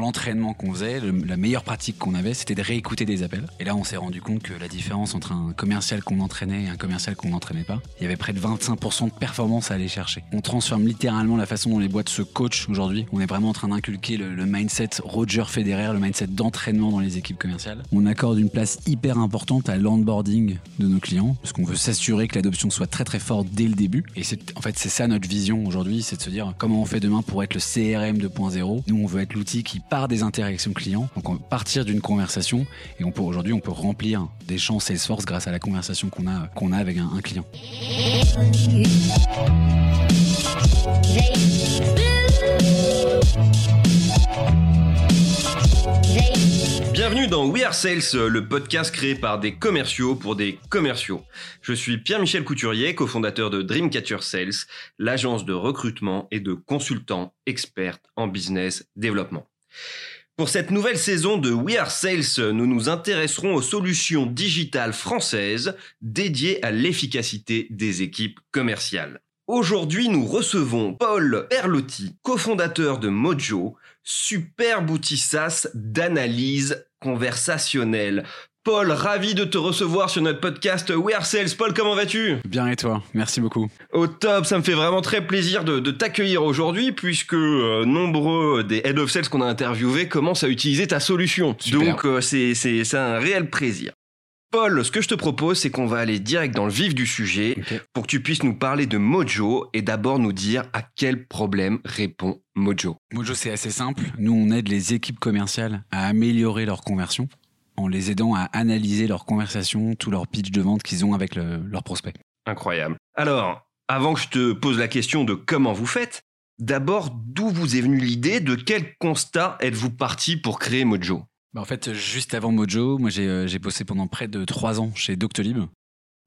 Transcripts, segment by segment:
l'entraînement qu'on faisait, la meilleure pratique qu'on avait, c'était de réécouter des appels. Et là, on s'est rendu compte que la différence entre un commercial qu'on entraînait et un commercial qu'on n'entraînait pas, il y avait près de 25% de performance à aller chercher. On transforme littéralement la façon dont les boîtes se coachent aujourd'hui. On est vraiment en train d'inculquer le, mindset Roger Federer, le mindset d'entraînement dans les équipes commerciales. On accorde une place hyper importante à l'onboarding de nos clients, parce qu'on veut s'assurer que l'adoption soit très très forte dès le début. Et en fait c'est ça notre vision aujourd'hui, c'est de se dire comment on fait demain pour être le CRM 2.0. Nous on veut être l'outil qui part des interactions clients, donc on partir d'une conversation et on aujourd'hui on peut remplir des champs Salesforce grâce à la conversation qu'on a qu'on a avec un, un client. Bienvenue dans We Are Sales, le podcast créé par des commerciaux pour des commerciaux. Je suis Pierre-Michel Couturier, cofondateur de Dreamcatcher Sales, l'agence de recrutement et de consultants experts en business développement. Pour cette nouvelle saison de We Are Sales, nous nous intéresserons aux solutions digitales françaises dédiées à l'efficacité des équipes commerciales. Aujourd'hui, nous recevons Paul Perlotti, cofondateur de Mojo, superbe outil d'analyse conversationnelle. Paul, ravi de te recevoir sur notre podcast We Are Sales. Paul, comment vas-tu? Bien et toi? Merci beaucoup. Au top, ça me fait vraiment très plaisir de, de t'accueillir aujourd'hui puisque euh, nombreux des Head of Sales qu'on a interviewés commencent à utiliser ta solution. Super. Donc euh, c'est un réel plaisir. Paul, ce que je te propose, c'est qu'on va aller direct dans le vif du sujet pour que tu puisses nous parler de Mojo et d'abord nous dire à quel problème répond Mojo. Mojo, c'est assez simple. Nous, on aide les équipes commerciales à améliorer leur conversion en les aidant à analyser leurs conversations, tout leur pitch de vente qu'ils ont avec le- leurs prospects. Incroyable. Alors, avant que je te pose la question de comment vous faites, d'abord, d'où vous est venue l'idée, de quel constat êtes-vous parti pour créer Mojo? Bah, en fait, juste avant Mojo, moi, j'ai euh, j'ai bossé pendant près de trois ans chez Doctolib,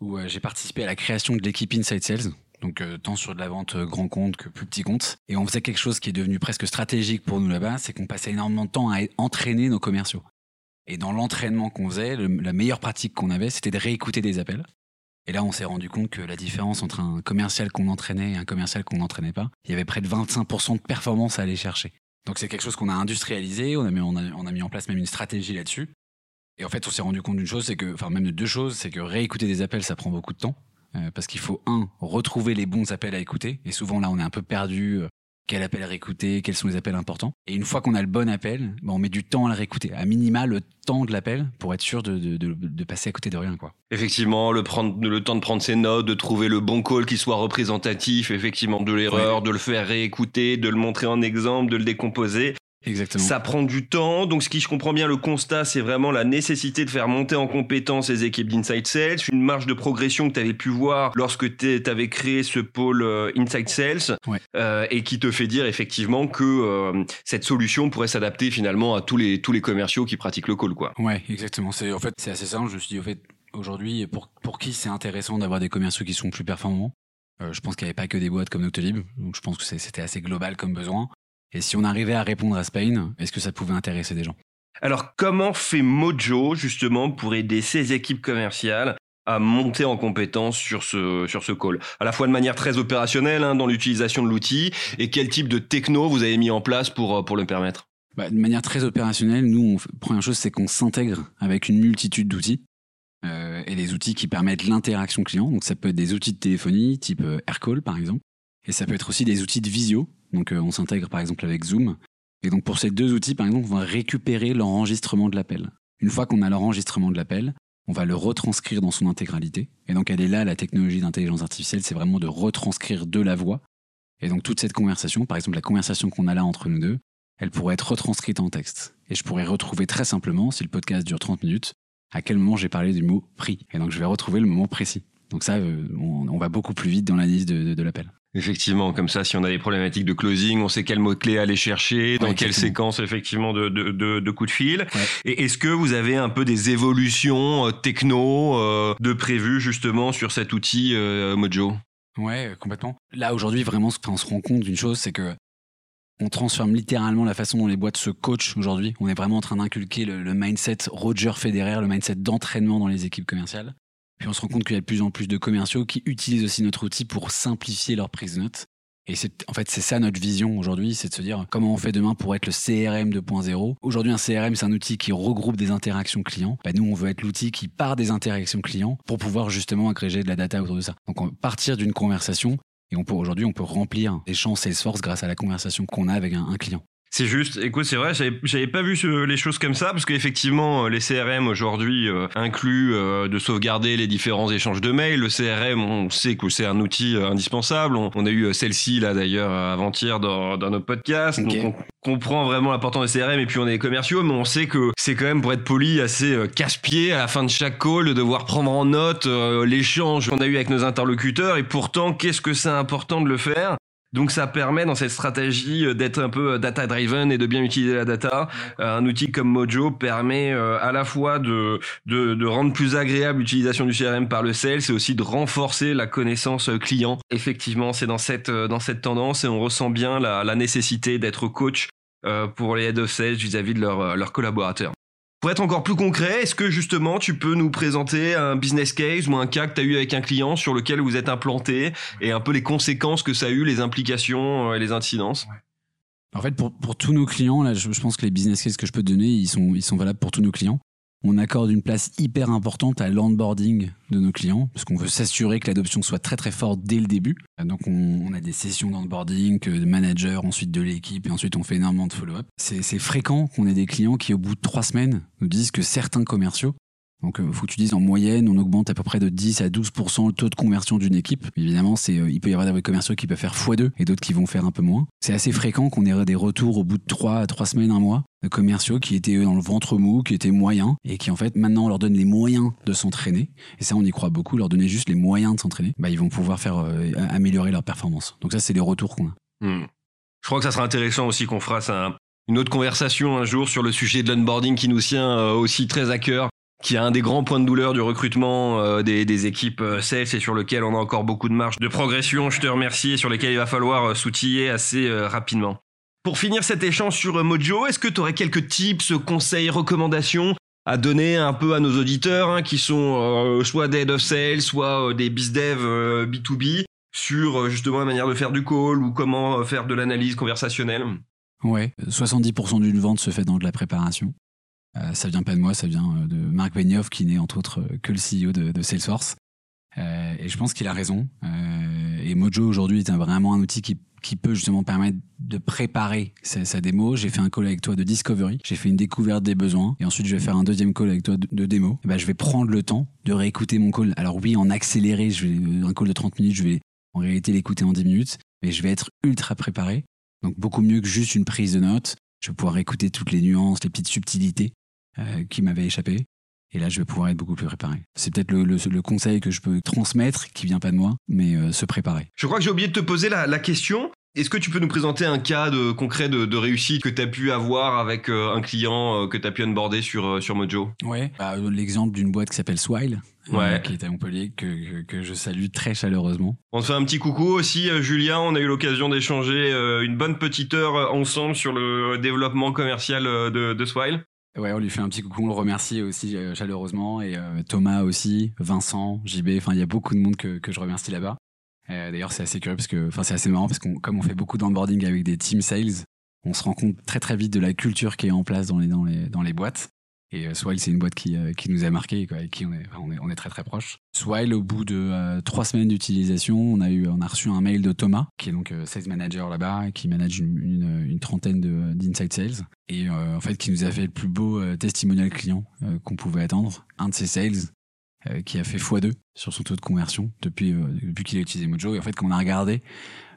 où euh, j'ai participé à la création de l'équipe Inside Sales. Donc, euh, tant sur de la vente euh, grand compte que plus petit compte. Et on faisait quelque chose qui est devenu presque stratégique pour nous là-bas, c'est qu'on passait énormément de temps à entraîner nos commerciaux. Et dans l'entraînement qu'on faisait, la meilleure pratique qu'on avait, c'était de réécouter des appels. Et là, on s'est rendu compte que la différence entre un commercial qu'on entraînait et un commercial qu'on n'entraînait pas, il y avait près de 25% de performance à aller chercher. Donc c'est quelque chose qu'on a industrialisé, on a, mis, en place même une stratégie là-dessus. Et en fait, on s'est rendu compte d'une chose, c'est que, enfin même de deux choses, c'est que réécouter des appels, ça prend beaucoup de temps. Euh, parce qu'il faut, un, retrouver les bons appels à écouter. Et souvent, là, on est un peu perdu. Quel appel réécouter, quels sont les appels importants. Et une fois qu'on a le bon appel, ben, on met du temps à le réécouter. À minima, le temps de l'appel pour être sûr de, de, de, de passer à côté de rien. quoi. Effectivement, le, prendre, le temps de prendre ses notes, de trouver le bon call qui soit représentatif, effectivement, de l'erreur, de le faire réécouter, de le montrer en exemple, de le décomposer. Exactement. Ça prend du temps. Donc, ce qui, je comprends bien, le constat, c'est vraiment la nécessité de faire monter en compétence les équipes d'Inside Sales, une marge de progression que tu avais pu voir lorsque tu avais créé ce pôle euh, Inside Sales, Ouais. euh, et qui te fait dire effectivement que euh, cette solution pourrait s'adapter finalement à tous les, tous les commerciaux qui pratiquent le call, quoi. Ouais, exactement. C'est en fait c'est assez simple. Je me suis dit au fait aujourd'hui pour pour qui c'est intéressant d'avoir des commerciaux qui sont plus performants? Euh, je pense qu'il n'y avait pas que des boîtes comme Doctolib, donc je pense que c'était assez global comme besoin. Et si on arrivait à répondre à ce pain, est-ce que ça pouvait intéresser des gens? Alors, comment fait Mojo justement pour aider ses équipes commerciales à monter en compétence sur ce, sur ce call? À la fois de manière très opérationnelle hein, dans l'utilisation de l'outil et quel type de techno vous avez mis en place pour, euh, pour le permettre? Bah, De manière très opérationnelle, nous, on première chose, c'est qu'on s'intègre avec une multitude d'outils. euh, et des outils qui permettent l'interaction client. Donc ça peut être des outils de téléphonie, type euh, AirCall par exemple. Et ça peut être aussi des outils de visio. Donc euh, on s'intègre par exemple avec Zoom. Et donc pour ces deux outils, par exemple, on va récupérer l'enregistrement de l'appel. Une fois qu'on a l'enregistrement de l'appel, on va le retranscrire dans son intégralité. Et donc elle est là, la technologie d'intelligence artificielle, c'est vraiment de retranscrire de la voix. Et donc toute cette conversation, par exemple la conversation qu'on a là entre nous deux, elle pourrait être retranscrite en texte. Et je pourrais retrouver très simplement, si le podcast dure 30 minutes, à quel moment j'ai parlé du mot prix. Et donc je vais retrouver le moment précis. Donc ça, euh, on, va beaucoup plus vite dans l'analyse de, de l'appel. Effectivement, comme ça, si on a des problématiques de closing, on sait quel mot-clé aller chercher, dans Ouais, quelle séquence effectivement de, de, de, de coups de fil. Ouais. Et est-ce que vous avez un peu des évolutions euh, techno euh, de prévues justement sur cet outil euh, Mojo? Ouais, complètement. Là, aujourd'hui, vraiment, on se rend compte d'une chose, c'est que on transforme littéralement la façon dont les boîtes se coachent aujourd'hui. On est vraiment en train d'inculquer le, le mindset Roger Federer, le mindset d'entraînement dans les équipes commerciales. Puis on se rend compte qu'il y a de plus en plus de commerciaux qui utilisent aussi notre outil pour simplifier leur prise de notes. Et en fait c'est ça notre vision aujourd'hui, c'est de se dire comment on fait demain pour être le CRM 2.0. Aujourd'hui un CRM c'est un outil qui regroupe des interactions clients. Bah, nous on veut être l'outil qui part des interactions clients pour pouvoir justement agréger de la data autour de ça. Donc on partir d'une conversation et on peut aujourd'hui on peut remplir des champs Salesforce grâce à la conversation qu'on a avec un client. C'est juste. Écoute, c'est vrai, j'avais pas vu les choses comme ça parce qu'effectivement, les CRM aujourd'hui euh, incluent euh, de sauvegarder les différents échanges de mails. Le CRM, on sait que c'est un outil euh, indispensable. On, a eu celle-ci là d'ailleurs avant-hier dans, dans notre podcast. Donc on comprend vraiment l'importance des CRM et puis on est commerciaux, mais on sait que c'est quand même pour être poli assez casse-pied à la fin de chaque call de devoir prendre en note l'échange qu'on a eu avec nos interlocuteurs. Et pourtant, qu'est-ce que c'est important de le faire? Donc ça permet dans cette stratégie euh, d'être un peu euh, data driven et de bien utiliser la data. Euh, un outil comme Mojo permet à la fois de, de, de rendre plus agréable l'utilisation du CRM par le sales et aussi de renforcer la connaissance client. Effectivement, c'est dans cette dans cette tendance et on ressent bien la, la nécessité d'être coach pour les head of sales vis-à-vis de leurs leurs collaborateurs. Pour être encore plus concret, est-ce que justement tu peux nous présenter un business case ou un cas que tu as eu avec un client sur lequel vous êtes implanté et un peu les conséquences que ça a eu, les implications euh, et les incidences? En fait, pour, tous nos clients, là, je, pense que les business cases que je peux te donner, ils ils sont valables pour tous nos clients on accorde une place hyper importante à l'onboarding de nos clients, parce qu'on veut s'assurer que l'adoption soit très très forte dès le début. Donc on, a des sessions d'onboarding, de managers, ensuite de l'équipe, et ensuite on fait énormément de follow-up. C'est fréquent qu'on ait des clients qui, au bout de trois semaines, nous disent que certains commerciaux donc, il euh, faut que tu dises en moyenne, on augmente à peu près de 10 à 12% le taux de conversion d'une équipe. Évidemment, c'est, euh, il peut y avoir des commerciaux qui peuvent faire x2 et d'autres qui vont faire un peu moins. C'est assez fréquent qu'on ait des retours au bout de 3 à 3 semaines, un mois, de commerciaux qui étaient dans le ventre mou, qui étaient moyens et qui en fait maintenant on leur donne les moyens de s'entraîner. Et ça, on y croit beaucoup, leur donner juste les moyens de s'entraîner. Bah, ils vont pouvoir faire euh, améliorer leur performance. Donc ça, c'est les retours qu'on a. Hmm. Je crois que ça sera intéressant aussi qu'on fasse une autre conversation un jour sur le sujet de l'onboarding qui nous tient aussi très à cœur qui est un des grands points de douleur du recrutement euh, des, équipes euh, sales et sur lequel on a encore beaucoup de marge de progression. Je te remercie et sur lesquels il va falloir euh, s'outiller assez rapidement. Pour finir cet échange sur Mojo, est-ce que tu aurais quelques tips, conseils, recommandations à donner un peu à nos auditeurs hein, qui sont soit des head of sales, soit des bizdev B2B sur justement la manière de faire du call ou comment faire de l'analyse conversationnelle? Ouais, 70% d'une vente se fait dans de la préparation. Euh, ça vient pas de moi, ça vient euh, de Marc Benioff, qui n'est entre autres euh, que le CEO de, Salesforce. et je pense qu'il a raison. et Mojo aujourd'hui est vraiment un outil qui, qui peut justement permettre de préparer sa, démo. J'ai fait un call avec toi de discovery, j'ai fait une découverte des besoins, et ensuite je vais faire un deuxième call avec toi de, démo. Et ben, je vais prendre le temps de réécouter mon call. Alors oui, en accéléré, je vais, un call de 30 minutes, je vais en réalité l'écouter en 10 minutes, mais je vais être ultra préparé. Donc beaucoup mieux que juste une prise de notes. Je vais pouvoir écouter toutes les nuances, les petites subtilités euh, qui m'avait échappé. Et là, je vais pouvoir être beaucoup plus préparé. C'est peut-être le, le, conseil que je peux transmettre, qui vient pas de moi, mais euh, se préparer. Je crois que j'ai oublié de te poser la, la question. Est-ce que tu peux nous présenter un cas de, concret de, de réussite que tu as pu avoir avec euh, un client que tu as pu onboarder sur, sur Mojo? Ouais, bah, l'exemple d'une boîte qui s'appelle Swile, qui est à Montpellier, que, que, je salue très chaleureusement. On te fait un petit coucou aussi, Julien. On a eu l'occasion d'échanger une bonne petite heure ensemble sur le développement commercial de, de Swile. Ouais, on lui fait un petit coucou, on le remercie aussi euh, chaleureusement. Et euh, Thomas aussi, Vincent, JB, enfin il y a beaucoup de monde que, que je remercie là-bas. Euh, D'ailleurs, c'est assez curieux parce que, enfin c'est assez marrant parce qu'on comme on fait beaucoup d'onboarding avec des team sales, on se rend compte très très vite de la culture qui est en place dans les, dans les, dans les boîtes. Et euh, Swile, c'est une boîte qui, euh, qui nous a marqué, quoi, avec qui on est, on est, très très proche. Swile, au bout de euh, trois semaines d'utilisation, on a eu, on a reçu un mail de Thomas, qui est donc sales manager là-bas, qui manage une trentaine d'inside sales, et en fait qui nous a fait le plus beau testimonial client qu'on pouvait attendre. Un de ses sales qui a fait x2 sur son taux de conversion depuis, depuis qu'il a utilisé Mojo. Et en fait, quand on a regardé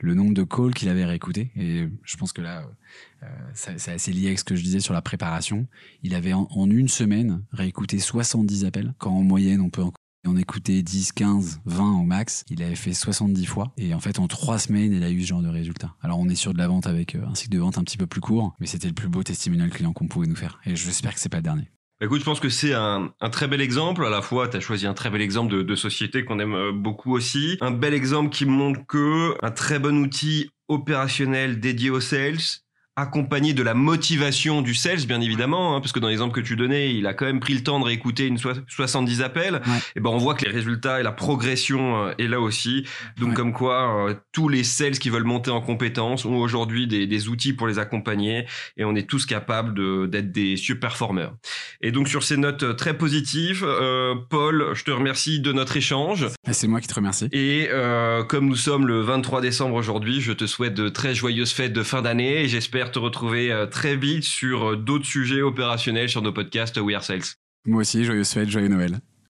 le nombre de calls qu'il avait réécouté. Et je pense que là, euh, c'est assez lié avec ce que je disais sur la préparation. Il avait en, une semaine réécouté 70 appels, quand en moyenne on peut en écouter 10, 15, 20 au max. Il avait fait 70 fois. Et en fait, en trois semaines, il a eu ce genre de résultat. Alors, on est sur de la vente avec euh, un cycle de vente un petit peu plus court, mais c'était le plus beau testimonial client qu'on pouvait nous faire. Et j'espère que c'est pas le dernier. Bah, écoute, je pense que c'est un, un, très bel exemple. À la fois, tu as choisi un très bel exemple de, de société qu'on aime euh, beaucoup aussi. Un bel exemple qui montre que un très bon outil opérationnel dédié aux sales accompagné de la motivation du sales, bien évidemment, hein, parce que dans l'exemple que tu donnais, il a quand même pris le temps de réécouter une 70 appels. Et ben on voit que les résultats et la progression euh, est là aussi. Donc comme quoi, euh, tous les sales qui veulent monter en compétences ont aujourd'hui des, des, outils pour les accompagner, et on est tous capables d'être des super performeurs. Et donc sur ces notes très positives, euh, Paul, je te remercie de notre échange. C'est moi qui te remercie. Et euh, comme nous sommes le 23 décembre aujourd'hui, je te souhaite de très joyeuses fêtes de fin d'année et j'espère te retrouver euh, très vite sur euh, d'autres sujets opérationnels sur nos podcasts We Are Sales. Moi aussi, joyeuses fêtes, joyeux Noël.